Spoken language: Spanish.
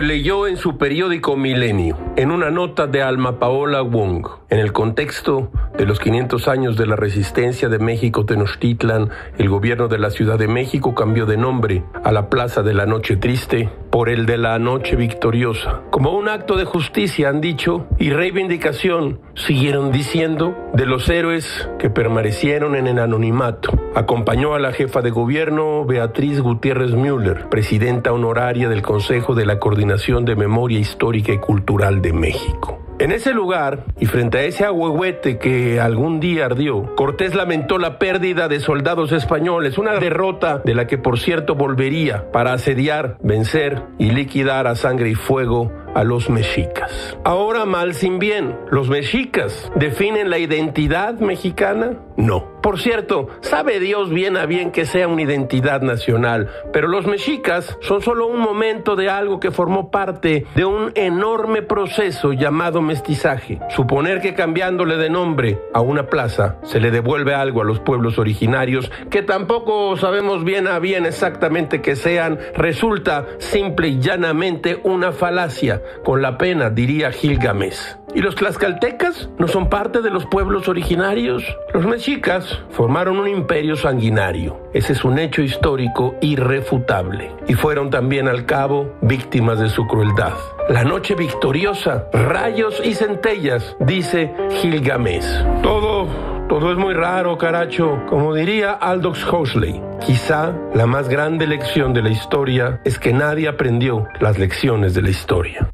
leyó en su periódico Milenio, en una nota de Alma Paola Wong, en el contexto de los 500 años de la resistencia de México Tenochtitlan, el gobierno de la Ciudad de México cambió de nombre a la Plaza de la Noche Triste por el de la Noche Victoriosa. Como un acto de justicia, han dicho, y reivindicación, siguieron diciendo, de los héroes que permanecieron en el anonimato. Acompañó a la jefa de gobierno Beatriz Gutiérrez Müller, presidenta honoraria del Consejo de la Coordinación de Memoria Histórica y Cultural de México. En ese lugar, y frente a ese ahuehuete que algún día ardió, Cortés lamentó la pérdida de soldados españoles, una derrota de la que por cierto volvería para asediar, vencer y liquidar a sangre y fuego a los mexicas. Ahora mal sin bien, ¿los mexicas definen la identidad mexicana? No. Por cierto, sabe Dios bien a bien que sea una identidad nacional, pero los mexicas son solo un momento de algo que formó parte de un enorme proceso llamado mestizaje. Suponer que cambiándole de nombre a una plaza se le devuelve algo a los pueblos originarios que tampoco sabemos bien a bien exactamente que sean, resulta simple y llanamente una falacia con la pena, diría Gilgamesh. ¿Y los tlaxcaltecas no son parte de los pueblos originarios? Los mexicas formaron un imperio sanguinario. Ese es un hecho histórico irrefutable. Y fueron también al cabo víctimas de su crueldad. La noche victoriosa, rayos y centellas, dice Gilgamesh. Todo todo es muy raro, caracho. Como diría Aldous Huxley, quizá la más grande lección de la historia es que nadie aprendió las lecciones de la historia.